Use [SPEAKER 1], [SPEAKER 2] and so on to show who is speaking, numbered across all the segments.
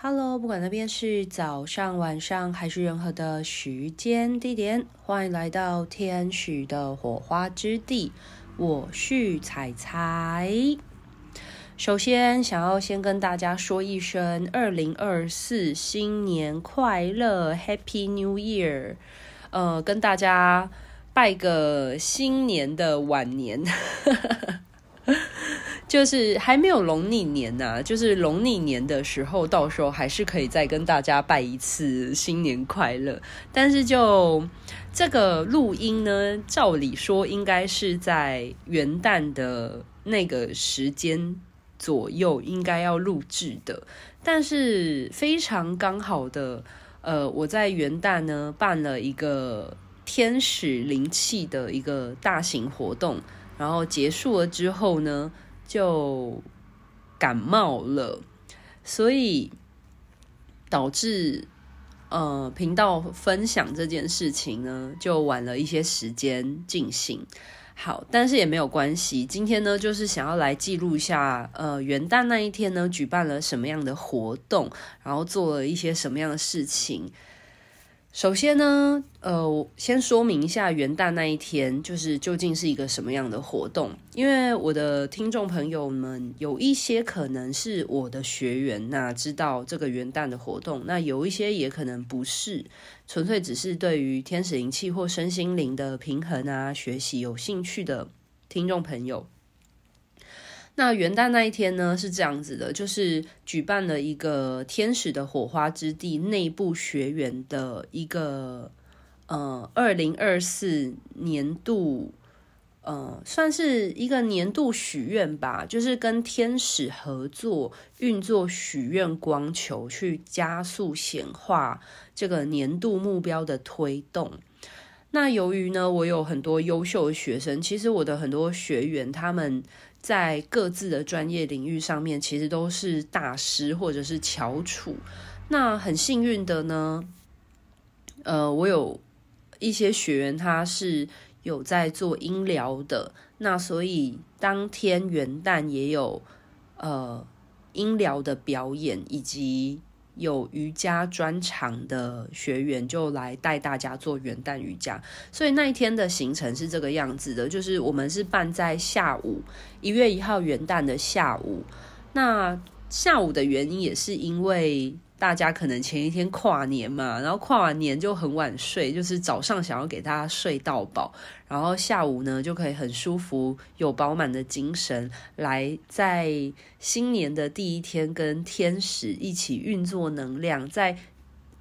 [SPEAKER 1] Hello，不管那边是早上、晚上还是任何的时间地点，欢迎来到天使的火花之地。我是彩彩。首先，想要先跟大家说一声二零二四新年快乐，Happy New Year！呃，跟大家拜个新年的晚年。就是还没有农历年呐、啊，就是农历年的时候，到时候还是可以再跟大家拜一次新年快乐。但是就这个录音呢，照理说应该是在元旦的那个时间左右应该要录制的，但是非常刚好的，呃，我在元旦呢办了一个天使灵气的一个大型活动，然后结束了之后呢。就感冒了，所以导致呃频道分享这件事情呢，就晚了一些时间进行。好，但是也没有关系。今天呢，就是想要来记录一下，呃，元旦那一天呢，举办了什么样的活动，然后做了一些什么样的事情。首先呢，呃，我先说明一下元旦那一天就是究竟是一个什么样的活动，因为我的听众朋友们有一些可能是我的学员，那知道这个元旦的活动，那有一些也可能不是，纯粹只是对于天使灵气或身心灵的平衡啊学习有兴趣的听众朋友。那元旦那一天呢，是这样子的，就是举办了一个天使的火花之地内部学员的一个呃二零二四年度呃算是一个年度许愿吧，就是跟天使合作运作许愿光球，去加速显化这个年度目标的推动。那由于呢，我有很多优秀的学生，其实我的很多学员他们。在各自的专业领域上面，其实都是大师或者是翘楚。那很幸运的呢，呃，我有一些学员他是有在做音疗的，那所以当天元旦也有呃音疗的表演以及。有瑜伽专场的学员就来带大家做元旦瑜伽，所以那一天的行程是这个样子的，就是我们是办在下午一月一号元旦的下午，那下午的原因也是因为。大家可能前一天跨年嘛，然后跨完年就很晚睡，就是早上想要给大家睡到饱，然后下午呢就可以很舒服、有饱满的精神，来在新年的第一天跟天使一起运作能量，在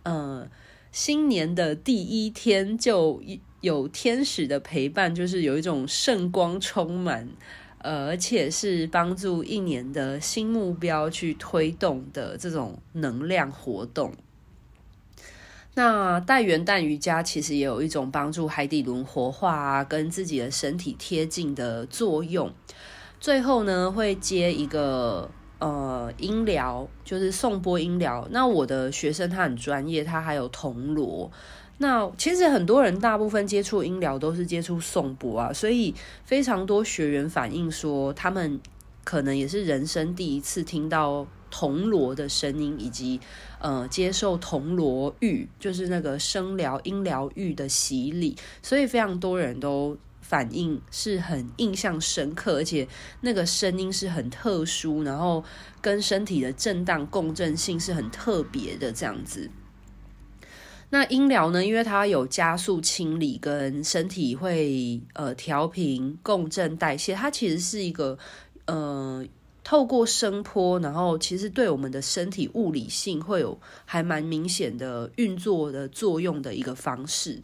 [SPEAKER 1] 呃新年的第一天就有天使的陪伴，就是有一种圣光充满。呃，而且是帮助一年的新目标去推动的这种能量活动。那带元旦瑜伽其实也有一种帮助海底轮活化啊，跟自己的身体贴近的作用。最后呢，会接一个呃音疗，就是颂钵音疗。那我的学生他很专业，他还有铜锣。那其实很多人大部分接触音疗都是接触颂钵啊，所以非常多学员反映说，他们可能也是人生第一次听到铜锣的声音，以及呃接受铜锣浴，就是那个声疗音疗浴的洗礼，所以非常多人都反映是很印象深刻，而且那个声音是很特殊，然后跟身体的震荡共振性是很特别的这样子。那音疗呢？因为它有加速清理跟身体会呃调频共振代谢，它其实是一个呃透过声波，然后其实对我们的身体物理性会有还蛮明显的运作的作用的一个方式。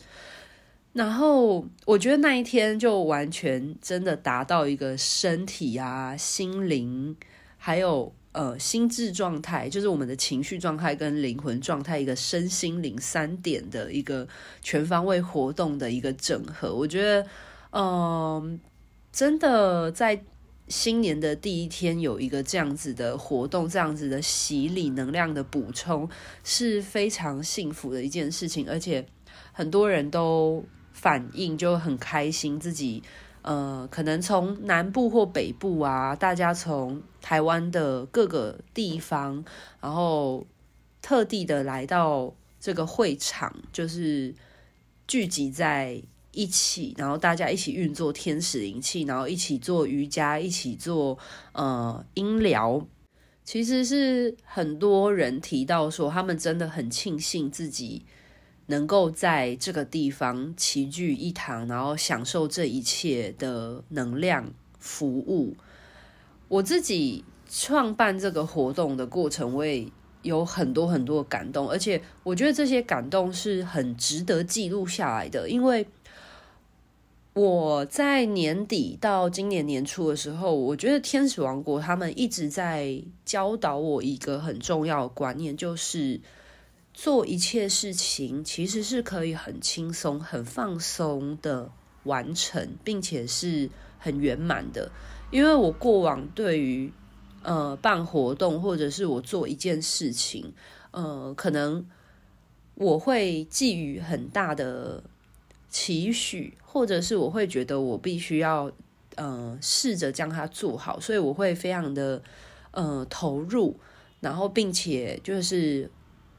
[SPEAKER 1] 然后我觉得那一天就完全真的达到一个身体啊、心灵还有。呃，心智状态就是我们的情绪状态跟灵魂状态，一个身心灵三点的一个全方位活动的一个整合。我觉得，嗯、真的在新年的第一天有一个这样子的活动，这样子的洗礼能量的补充，是非常幸福的一件事情。而且很多人都反应就很开心，自己。呃，可能从南部或北部啊，大家从台湾的各个地方，然后特地的来到这个会场，就是聚集在一起，然后大家一起运作天使灵气，然后一起做瑜伽，一起做呃音疗。其实是很多人提到说，他们真的很庆幸自己能够在这个地方齐聚一堂，然后享受这一切的能量服务。我自己创办这个活动的过程，我也有很多很多感动，而且我觉得这些感动是很值得记录下来的，因为。我在年底到今年年初的时候，我觉得天使王国他们一直在教导我一个很重要的观念，就是做一切事情其实是可以很轻松、很放松的完成，并且是很圆满的。因为我过往对于呃办活动或者是我做一件事情，呃，可能我会寄予很大的。期许，或者是我会觉得我必须要，呃，试着将它做好，所以我会非常的，呃，投入，然后并且就是，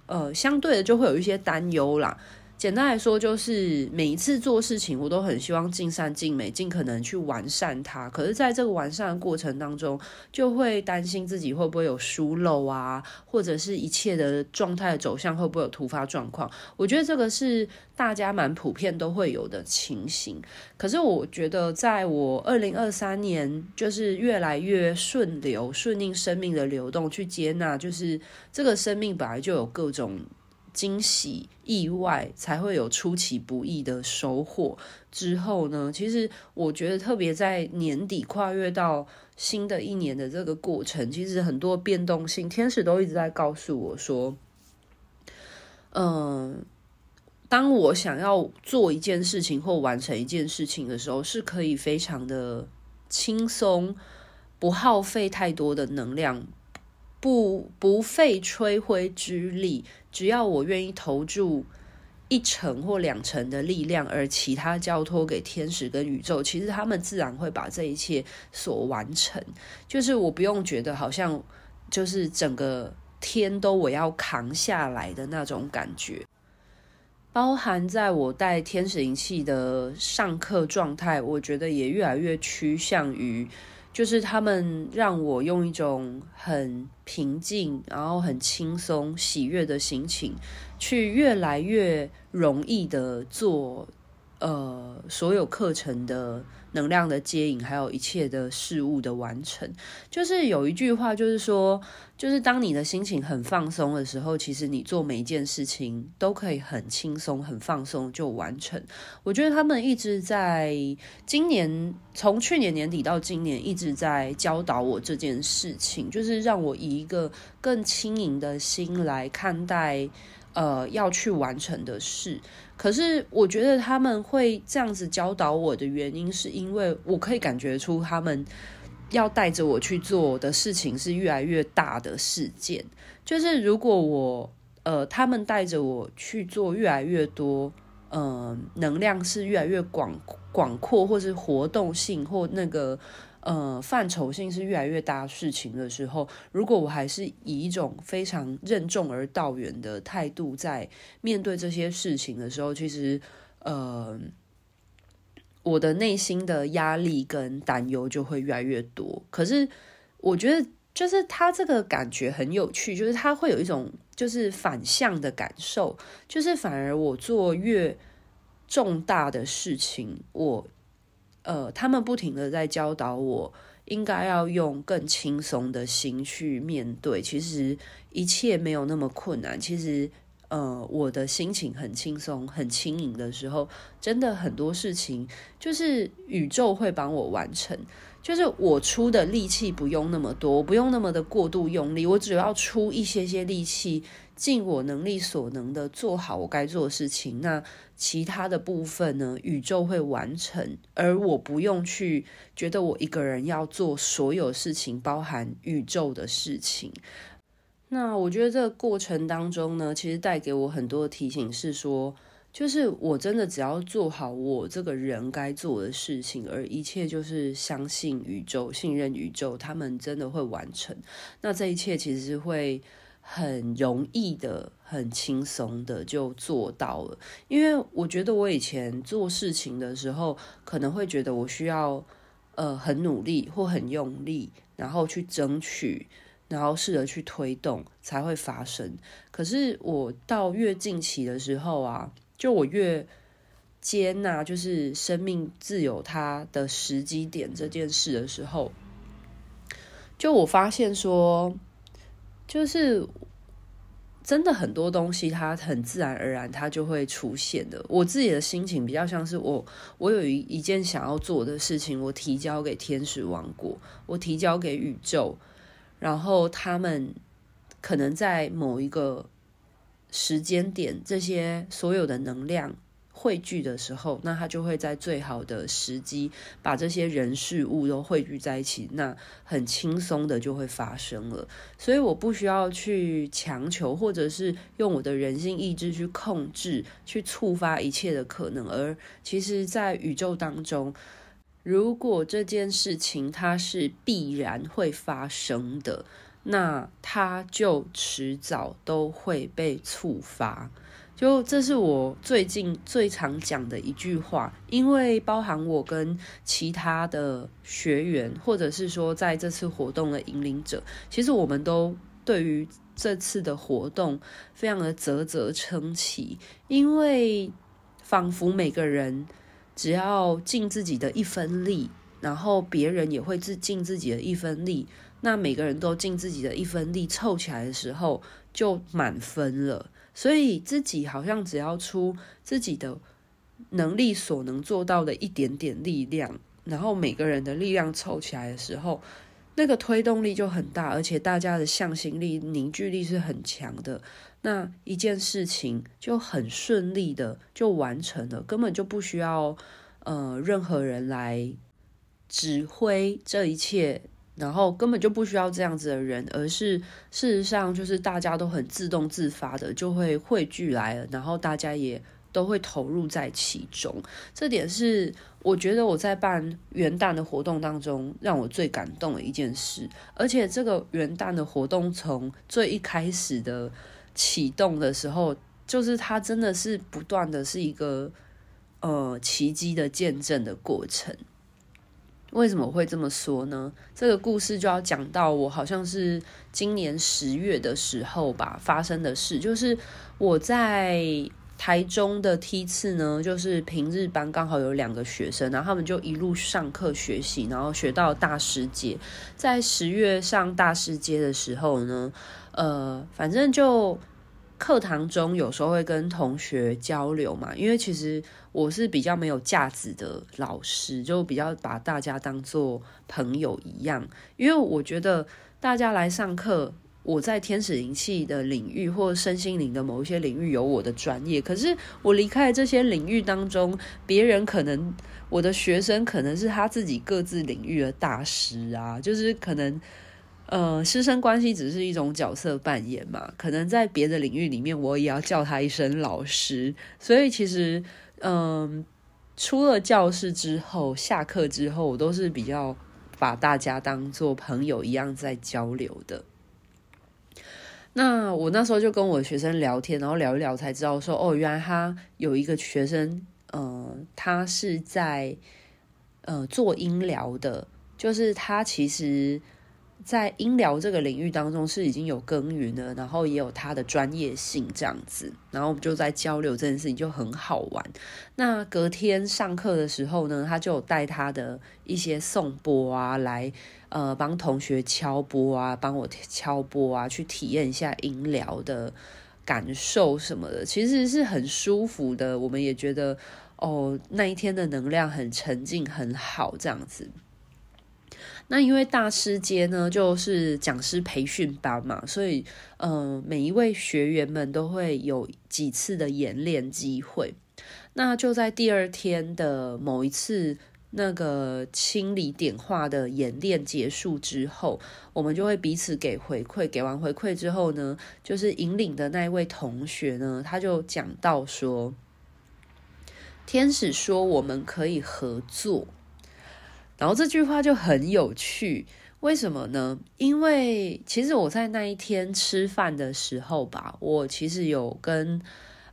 [SPEAKER 1] 呃，相对的就会有一些担忧啦。简单来说，就是每一次做事情，我都很希望尽善尽美，尽可能去完善它。可是，在这个完善的过程当中，就会担心自己会不会有疏漏啊，或者是一切的状态的走向会不会有突发状况。我觉得这个是大家蛮普遍都会有的情形。可是，我觉得在我二零二三年，就是越来越顺流、顺应生命的流动，去接纳，就是这个生命本来就有各种。惊喜、意外才会有出其不意的收获。之后呢，其实我觉得特别在年底跨越到新的一年的这个过程，其实很多变动性，天使都一直在告诉我说，嗯，当我想要做一件事情或完成一件事情的时候，是可以非常的轻松，不耗费太多的能量。不不费吹灰之力，只要我愿意投注一成或两成的力量，而其他交托给天使跟宇宙，其实他们自然会把这一切所完成。就是我不用觉得好像就是整个天都我要扛下来的那种感觉。包含在我带天使灵气的上课状态，我觉得也越来越趋向于。就是他们让我用一种很平静，然后很轻松、喜悦的心情，去越来越容易的做。呃，所有课程的能量的接引，还有一切的事物的完成，就是有一句话，就是说，就是当你的心情很放松的时候，其实你做每一件事情都可以很轻松、很放松就完成。我觉得他们一直在今年，从去年年底到今年，一直在教导我这件事情，就是让我以一个更轻盈的心来看待。呃，要去完成的事，可是我觉得他们会这样子教导我的原因，是因为我可以感觉出他们要带着我去做的事情是越来越大的事件。就是如果我呃，他们带着我去做越来越多，嗯、能量是越来越广广阔，或是活动性或那个。呃，范畴性是越来越大事情的时候，如果我还是以一种非常任重而道远的态度在面对这些事情的时候，其实，呃，我的内心的压力跟担忧就会越来越多。可是，我觉得就是他这个感觉很有趣，就是他会有一种就是反向的感受，就是反而我做越重大的事情，我。呃，他们不停的在教导我，应该要用更轻松的心去面对。其实一切没有那么困难。其实，呃，我的心情很轻松、很轻盈的时候，真的很多事情就是宇宙会帮我完成。就是我出的力气不用那么多，我不用那么的过度用力，我只要出一些些力气。尽我能力所能的做好我该做的事情，那其他的部分呢，宇宙会完成，而我不用去觉得我一个人要做所有事情，包含宇宙的事情。那我觉得这个过程当中呢，其实带给我很多的提醒是说，就是我真的只要做好我这个人该做的事情，而一切就是相信宇宙、信任宇宙，他们真的会完成。那这一切其实会。很容易的、很轻松的就做到了。因为我觉得我以前做事情的时候，可能会觉得我需要呃很努力或很用力，然后去争取，然后试着去推动才会发生。可是我到越近期的时候啊，就我越接纳，就是生命自有它的时机点这件事的时候。就我发现说，就是真的很多东西，它很自然而然，它就会出现的。我自己的心情比较像是我，我有一一件想要做的事情，我提交给天使王国，我提交给宇宙，然后他们可能在某一个时间点，这些所有的能量。汇聚的时候，那他就会在最好的时机把这些人事物都汇聚在一起，那很轻松的就会发生了。所以我不需要去强求，或者是用我的人性意志去控制、去触发一切的可能。而其实，在宇宙当中，如果这件事情它是必然会发生的，那它就迟早都会被触发。就这是我最近最常讲的一句话，因为包含我跟其他的学员，或者是说在这次活动的引领者，其实我们都对于这次的活动非常的啧啧称奇，因为仿佛每个人只要尽自己的一分力，然后别人也会自尽自己的一分力，那每个人都尽自己的一分力凑起来的时候，就满分了。所以自己好像只要出自己的能力所能做到的一点点力量，然后每个人的力量凑起来的时候，那个推动力就很大，而且大家的向心力、凝聚力是很强的。那一件事情就很顺利的就完成了，根本就不需要呃任何人来指挥这一切。然后根本就不需要这样子的人，而是事实上就是大家都很自动自发的就会汇聚来了，然后大家也都会投入在其中。这点是我觉得我在办元旦的活动当中让我最感动的一件事。而且这个元旦的活动从最一开始的启动的时候，就是它真的是不断的是一个呃奇迹的见证的过程。为什么会这么说呢？这个故事就要讲到我好像是今年十月的时候吧发生的事，就是我在台中的梯次呢，就是平日班刚好有两个学生，然后他们就一路上课学习，然后学到大师阶。在十月上大师阶的时候呢，呃，反正就。课堂中有时候会跟同学交流嘛，因为其实我是比较没有架子的老师，就比较把大家当做朋友一样。因为我觉得大家来上课，我在天使灵气的领域或身心灵的某一些领域有我的专业，可是我离开这些领域当中，别人可能我的学生可能是他自己各自领域的大师啊，就是可能。呃，师生关系只是一种角色扮演嘛，可能在别的领域里面，我也要叫他一声老师。所以其实，嗯、出了教室之后，下课之后，我都是比较把大家当做朋友一样在交流的。那我那时候就跟我学生聊天，然后聊一聊才知道说，哦，原来他有一个学生，呃，他是在呃做音疗的，就是他其实。在音疗这个领域当中是已经有耕耘了，然后也有他的专业性这样子，然后我们就在交流这件事情就很好玩。那隔天上课的时候呢，他就有带他的一些颂钵啊来，呃，帮同学敲钵啊，帮我敲钵啊，去体验一下音疗的感受什么的，其实是很舒服的。我们也觉得哦，那一天的能量很沉静，很好这样子。那因为大师阶呢，就是讲师培训班嘛，所以，嗯、呃，每一位学员们都会有几次的演练机会。那就在第二天的某一次那个清理点化的演练结束之后，我们就会彼此给回馈。给完回馈之后呢，就是引领的那一位同学呢，他就讲到说，天使说我们可以合作。然后这句话就很有趣，为什么呢？因为其实我在那一天吃饭的时候吧，我其实有跟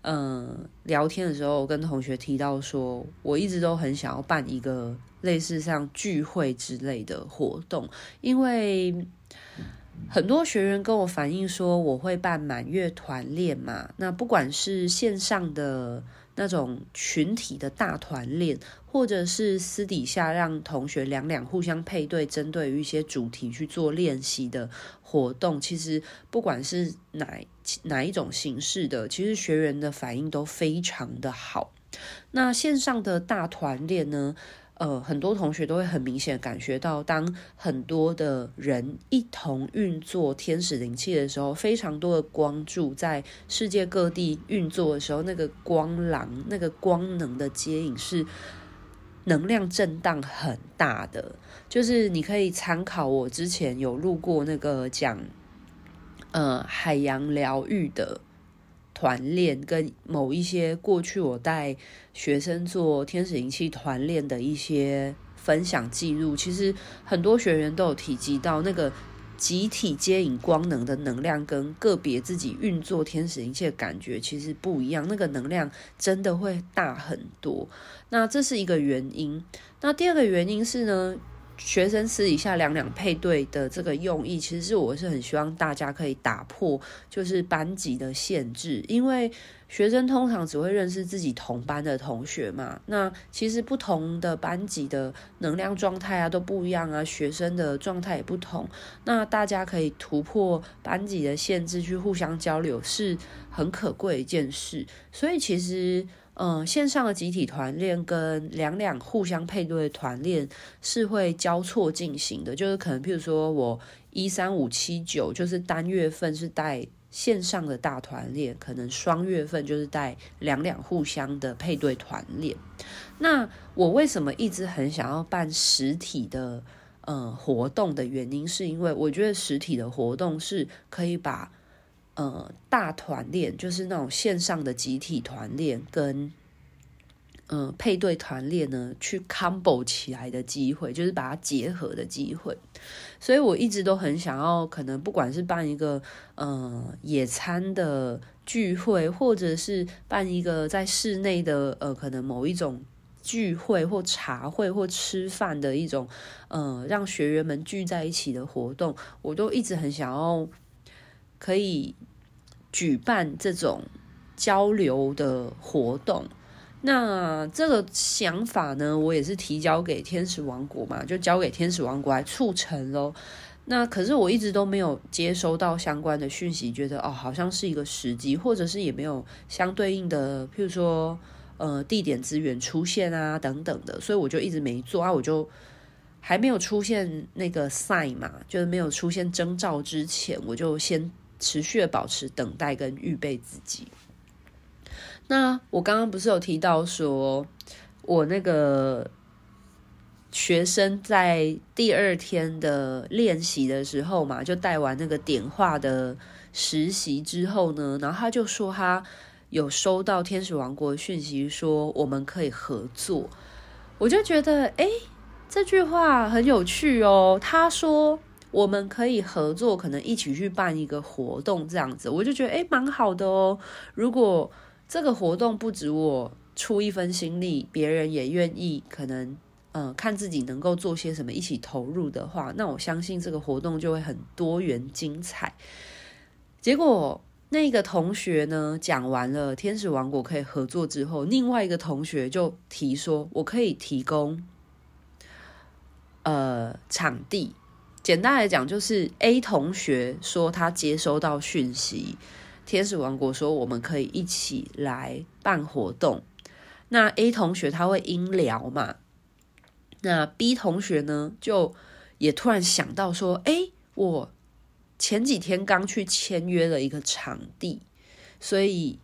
[SPEAKER 1] 嗯、聊天的时候跟同学提到说，我一直都很想要办一个类似像聚会之类的活动，因为。很多学员跟我反映说，我会办满月团练嘛，那不管是线上的那种群体的大团练，或者是私底下让同学两两互相配对，针对于一些主题去做练习的活动，其实不管是哪哪一种形式的，其实学员的反应都非常的好。那线上的大团练呢？呃，很多同学都会很明显感觉到，当很多的人一同运作天使灵气的时候，非常多的光柱在世界各地运作的时候，那个光廊、那个光能的接引是能量震荡很大的。就是你可以参考我之前有录过那个讲，呃，海洋疗愈的。团练跟某一些过去我带学生做天使灵气团练的一些分享记录，其实很多学员都有提及到那个集体接引光能的能量跟个别自己运作天使灵气的感觉其实不一样，那个能量真的会大很多。那这是一个原因。那第二个原因是呢，学生私底下两两配对的这个用意，其实是我是很希望大家可以打破，就是班级的限制，因为学生通常只会认识自己同班的同学嘛。那其实不同的班级的能量状态啊都不一样啊，学生的状态也不同。那大家可以突破班级的限制去互相交流，是很可贵的一件事。所以其实。嗯，线上的集体团练跟两两互相配对团练是会交错进行的，就是可能譬如说我一三五七九就是单月份是带线上的大团练，可能双月份就是带两两互相的配对团练。那我为什么一直很想要办实体的呃活动的原因，是因为我觉得实体的活动是可以把。呃，大团练就是那种线上的集体团练，跟呃配对团练呢，去 combo 起来的机会，就是把它结合的机会。所以我一直都很想要，可能不管是办一个呃野餐的聚会，或者是办一个在室内的呃可能某一种聚会或茶会或吃饭的一种呃让学员们聚在一起的活动，我都一直很想要。可以举办这种交流的活动，那这个想法呢，我也是提交给天使王国嘛，就交给天使王国来促成咯。那可是我一直都没有接收到相关的讯息，觉得哦，好像是一个时机，或者是也没有相对应的，譬如说呃地点资源出现啊等等的，所以我就一直没做啊，我就。还没有出现那个 sign 嘛，就是没有出现征兆之前，我就先。持续的保持等待跟预备自己。那我刚刚不是有提到说，我那个学生在第二天的练习的时候嘛，就带完那个点化的实习之后呢，然后他就说他有收到天使王国的讯息，说我们可以合作。我就觉得，哎，这句话很有趣哦。他说。我们可以合作，可能一起去办一个活动，这样子我就觉得诶，蛮好的哦。如果这个活动不止我出一分心力，别人也愿意，可能呃看自己能够做些什么，一起投入的话，那我相信这个活动就会很多元精彩。结果那个同学呢，讲完了天使王国可以合作之后，另外一个同学就提说，我可以提供呃场地。简单来讲，就是 A 同学说他接收到讯息，天使王国说我们可以一起来办活动。那 A 同学他会音聊嘛？那 B 同学呢，就也突然想到说，哎，我前几天刚去签约了一个场地，所以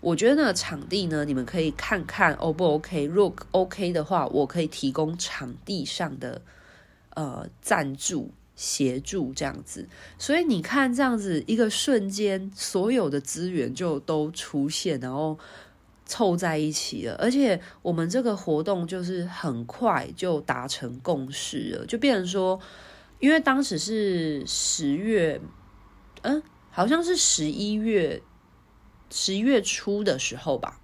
[SPEAKER 1] 我觉得那个场地呢，你们可以看看 O 不 OK？如果 OK 的话，我可以提供场地上的呃赞助。协助这样子，所以你看这样子一个瞬间，所有的资源就都出现，然后凑在一起了。而且我们这个活动就是很快就达成共识了，就变成说，因为当时是十月，嗯，好像是十一月，十一月初的时候吧。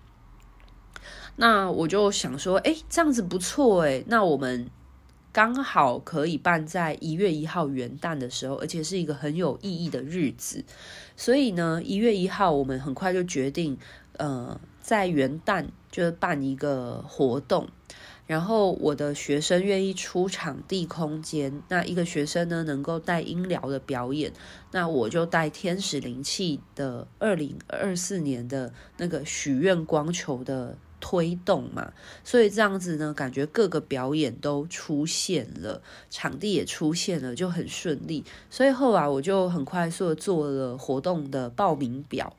[SPEAKER 1] 那我就想说，哎，这样子不错哎，那我们刚好可以办在一月一号元旦的时候，而且是一个很有意义的日子。所以呢，一月一号我们很快就决定，呃，在元旦就办一个活动。然后我的学生愿意出场地空间，那一个学生呢能够带音疗的表演，那我就带天使灵气的二零二四年的那个许愿光球的推动嘛，所以这样子呢，感觉各个表演都出现了，场地也出现了，就很顺利。所以后来我就很快速的做了活动的报名表。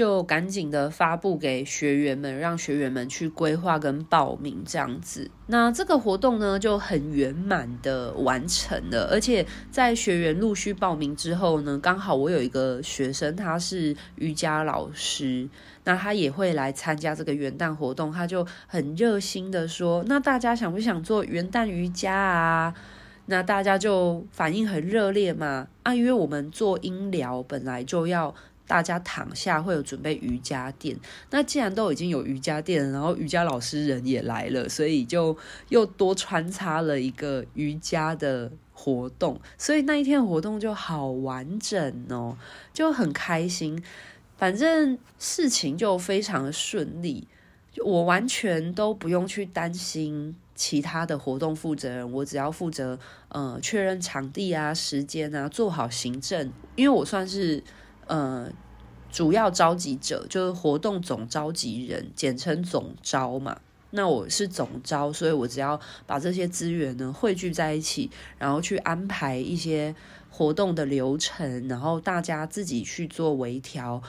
[SPEAKER 1] 就赶紧的发布给学员们，让学员们去规划跟报名这样子。那这个活动呢，就很圆满的完成了。而且在学员陆续报名之后呢，刚好我有一个学生，他是瑜伽老师，那他也会来参加这个元旦活动。他就很热心的说：“那大家想不想做元旦瑜伽啊？”那大家就反应很热烈嘛。啊，因为我们做音疗本来就要。大家躺下会有准备瑜伽垫，那既然都已经有瑜伽垫，然后瑜伽老师人也来了，所以就又多穿插了一个瑜伽的活动，所以那一天的活动就好完整哦，就很开心。反正事情就非常的顺利，我完全都不用去担心其他的活动负责人，我只要负责呃确认场地啊、时间啊，做好行政，因为我算是。呃，主要召集者就是活动总召集人，简称总招嘛。那我是总招，所以我只要把这些资源呢汇聚在一起，然后去安排一些活动的流程，然后大家自己去做微调，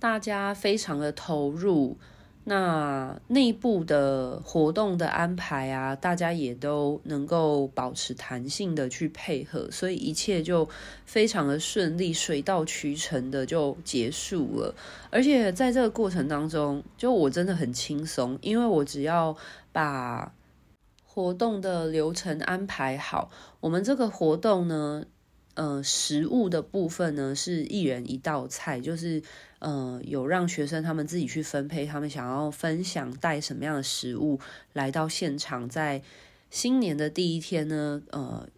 [SPEAKER 1] 大家非常的投入。那内部的活动的安排啊，大家也都能够保持弹性的去配合，所以一切就非常的顺利，水到渠成的就结束了。而且在这个过程当中，就我真的很轻松，因为我只要把活动的流程安排好，我们这个活动呢，呃，食物的部分呢是一人一道菜，就是。呃，有让学生他们自己去分配，他们想要分享带什么样的食物来到现场，在新年的第一天呢，呃，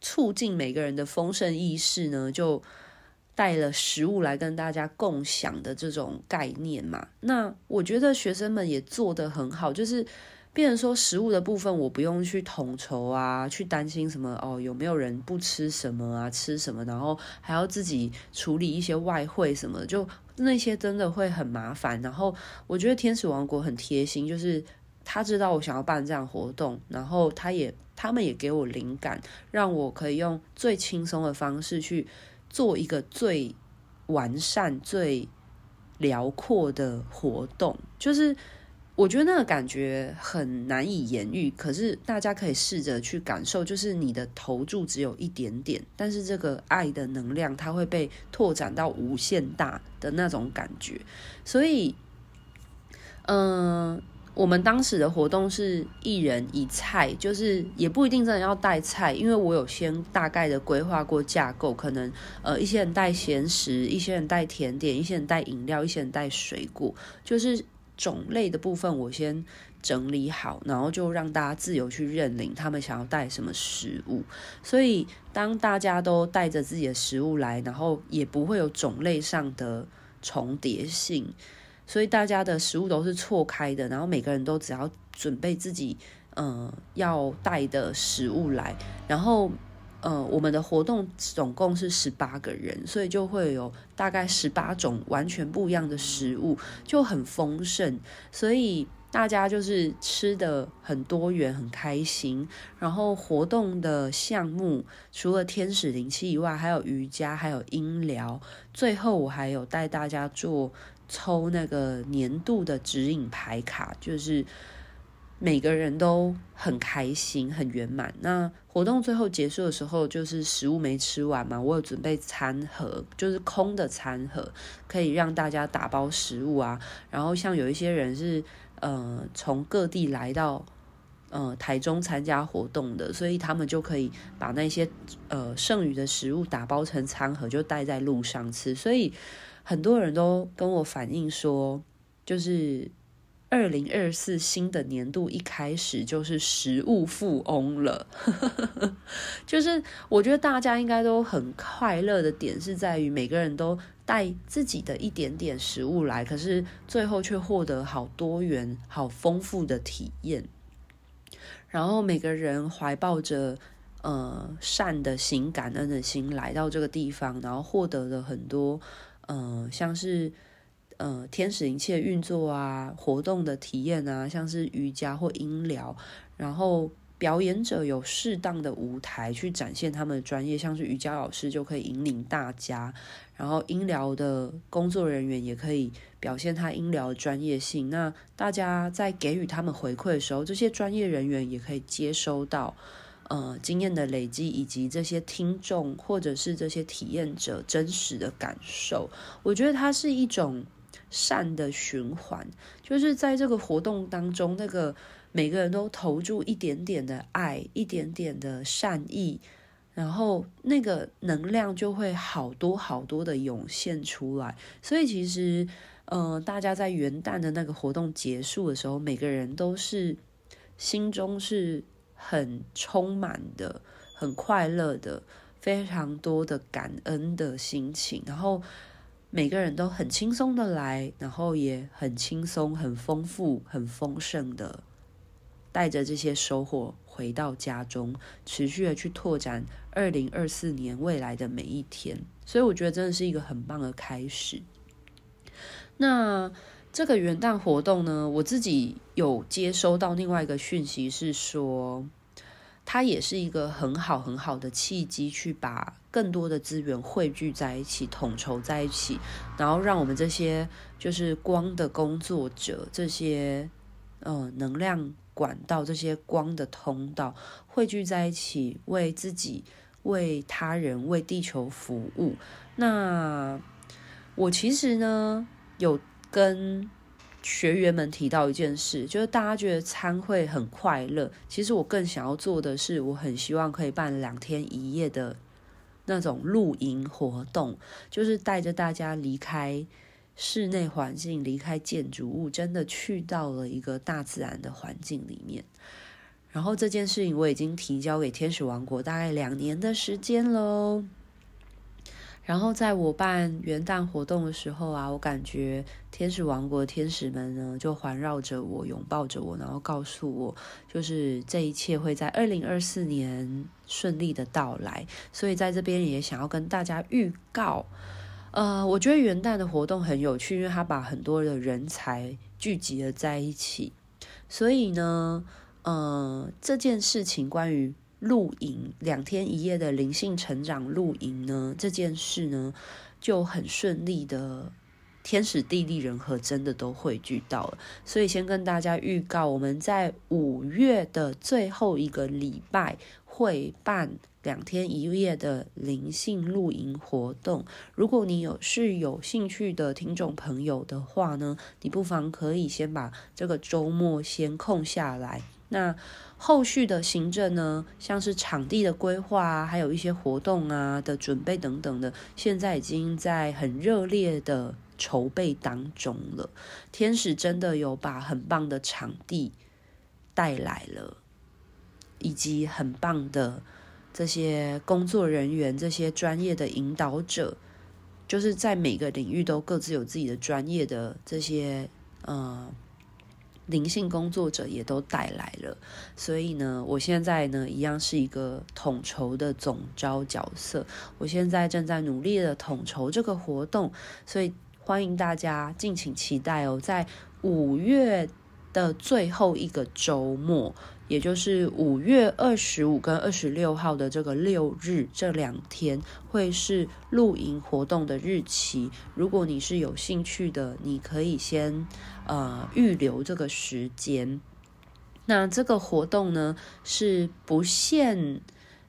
[SPEAKER 1] 促进每个人的丰盛意识呢，就带了食物来跟大家共享的这种概念嘛。那我觉得学生们也做得很好，就是。变成说食物的部分，我不用去统筹啊，去担心什么哦，有没有人不吃什么啊，吃什么，然后还要自己处理一些外汇什么，就那些真的会很麻烦。然后我觉得天使王国很贴心，就是他知道我想要办这样活动，然后他也他们也给我灵感，让我可以用最轻松的方式去做一个最完善、最辽阔的活动，就是。我觉得那个感觉很难以言喻，可是大家可以试着去感受，就是你的投注只有一点点，但是这个爱的能量它会被拓展到无限大的那种感觉。所以，嗯、我们当时的活动是一人一菜，就是也不一定真的要带菜，因为我有先大概的规划过架构，可能呃一些人带咸食，一些人带甜点，一些人带饮料，一些人带水果，就是。种类的部分我先整理好，然后就让大家自由去认领他们想要带什么食物。所以当大家都带着自己的食物来，然后也不会有种类上的重叠性，所以大家的食物都是错开的。然后每个人都只要准备自己嗯、呃、要带的食物来，然后。呃，我们的活动总共是十八个人，所以就会有大概十八种完全不一样的食物，就很丰盛，所以大家就是吃得很多元，很开心。然后活动的项目除了天使灵气以外，还有瑜伽，还有音疗。最后我还有带大家做抽那个年度的指引牌卡，就是。每个人都很开心，很圆满。那活动最后结束的时候，就是食物没吃完嘛，我有准备餐盒，就是空的餐盒，可以让大家打包食物啊。然后像有一些人是，呃，从各地来到，呃台中参加活动的，所以他们就可以把那些呃剩余的食物打包成餐盒，就带在路上吃。所以很多人都跟我反映说，就是。二零二四新的年度一开始就是食物富翁了，就是我觉得大家应该都很快乐的点是在于每个人都带自己的一点点食物来，可是最后却获得好多元、好丰富的体验。然后每个人怀抱着呃善的心、感恩的心来到这个地方，然后获得了很多呃像是。呃，天使灵气的运作啊，活动的体验啊，像是瑜伽或音疗，然后表演者有适当的舞台去展现他们的专业，像是瑜伽老师就可以引领大家，然后音疗的工作人员也可以表现他音疗的专业性。那大家在给予他们回馈的时候，这些专业人员也可以接收到呃经验的累积，以及这些听众或者是这些体验者真实的感受。我觉得它是一种。善的循环，就是在这个活动当中，那个每个人都投注一点点的爱，一点点的善意，然后那个能量就会好多好多的涌现出来。所以其实，呃，大家在元旦的那个活动结束的时候，每个人都是心中是很充满的、很快乐的、非常多的感恩的心情，然后。每个人都很轻松的来，然后也很轻松、很丰富、很丰盛的带着这些收获回到家中，持续的去拓展二零二四年未来的每一天。所以我觉得真的是一个很棒的开始。那这个元旦活动呢，我自己有接收到另外一个讯息是说。它也是一个很好很好的契机，去把更多的资源汇聚在一起，统筹在一起，然后让我们这些就是光的工作者，这些呃能量管道，这些光的通道汇聚在一起，为自己、为他人、为地球服务。那我其实呢，有跟。学员们提到一件事，就是大家觉得参会很快乐。其实我更想要做的是，我很希望可以办两天一夜的那种露营活动，就是带着大家离开室内环境，离开建筑物，真的去到了一个大自然的环境里面。然后这件事情我已经提交给天使王国大概两年的时间喽。然后在我办元旦活动的时候啊，我感觉天使王国的天使们呢就环绕着我，拥抱着我，然后告诉我，就是这一切会在二零二四年顺利的到来。所以在这边也想要跟大家预告，呃，我觉得元旦的活动很有趣，因为它把很多的人才聚集了在一起。所以呢，呃，这件事情关于。露营两天一夜的灵性成长露营呢，这件事呢就很顺利的，天时地利人和真的都汇聚到了。所以先跟大家预告，我们在五月的最后一个礼拜会办两天一夜的灵性露营活动。如果你有是有兴趣的听众朋友的话呢，你不妨可以先把这个周末先空下来。那后续的行政呢，像是场地的规划啊，还有一些活动啊的准备等等的，现在已经在很热烈的筹备当中了。天使真的有把很棒的场地带来了，以及很棒的这些工作人员，这些专业的引导者，就是在每个领域都各自有自己的专业的这些呃。灵性工作者也都带来了，所以呢，我现在呢一样是一个统筹的总招角色。我现在正在努力的统筹这个活动，所以欢迎大家敬请期待哦，在五月的最后一个周末。也就是五月二十五跟二十六号的这个六日，这两天会是露营活动的日期。如果你是有兴趣的，你可以先呃预留这个时间。那这个活动呢，是不限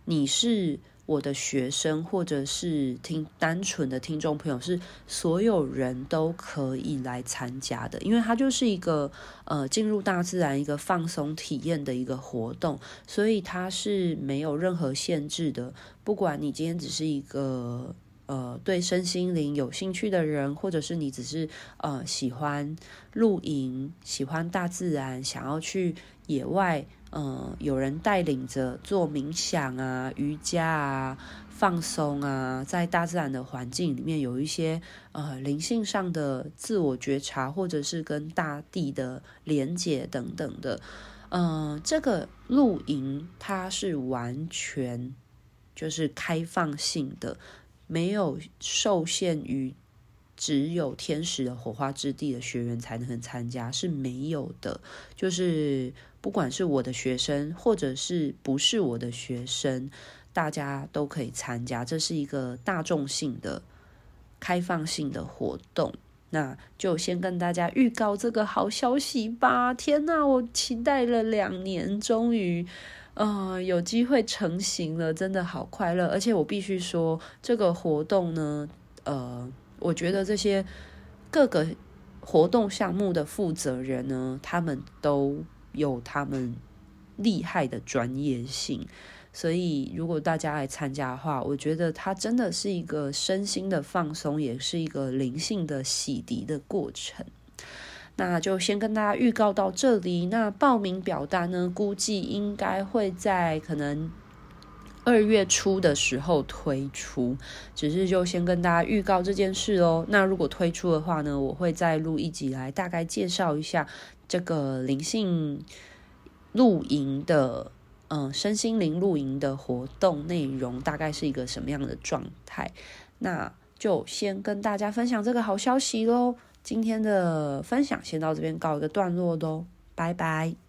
[SPEAKER 1] 你是我的学生或者是听单纯的听众朋友，是所有人都可以来参加的，因为它就是一个呃进入大自然一个放松体验的一个活动，所以它是没有任何限制的。不管你今天只是一个呃对身心灵有兴趣的人，或者是你只是呃喜欢露营、喜欢大自然，想要去野外。嗯，有人带领着做冥想啊、瑜伽啊、放松啊，在大自然的环境里面有一些呃灵性上的自我觉察，或者是跟大地的连接等等的。嗯，这个露营它是完全就是开放性的，没有受限于只有天使的火花之地的学员才能参加，是没有的，就是。不管是我的学生，或者是不是我的学生，大家都可以参加。这是一个大众性的、开放性的活动。那就先跟大家预告这个好消息吧！天哪，我期待了两年，终于，呃，有机会成型了，真的好快乐。而且我必须说，这个活动呢，呃，我觉得这些各个活动项目的负责人呢，他们都。有他们厉害的专业性，所以如果大家来参加的话，我觉得它真的是一个身心的放松，也是一个灵性的洗涤的过程。那就先跟大家预告到这里。那报名表单呢，估计应该会在可能二月初的时候推出，只是就先跟大家预告这件事哦。那如果推出的话呢，我会再录一集来大概介绍一下。这个灵性露营的，嗯，身心灵露营的活动内容大概是一个什么样的状态？那就先跟大家分享这个好消息喽。今天的分享先到这边告一个段落喽，拜拜。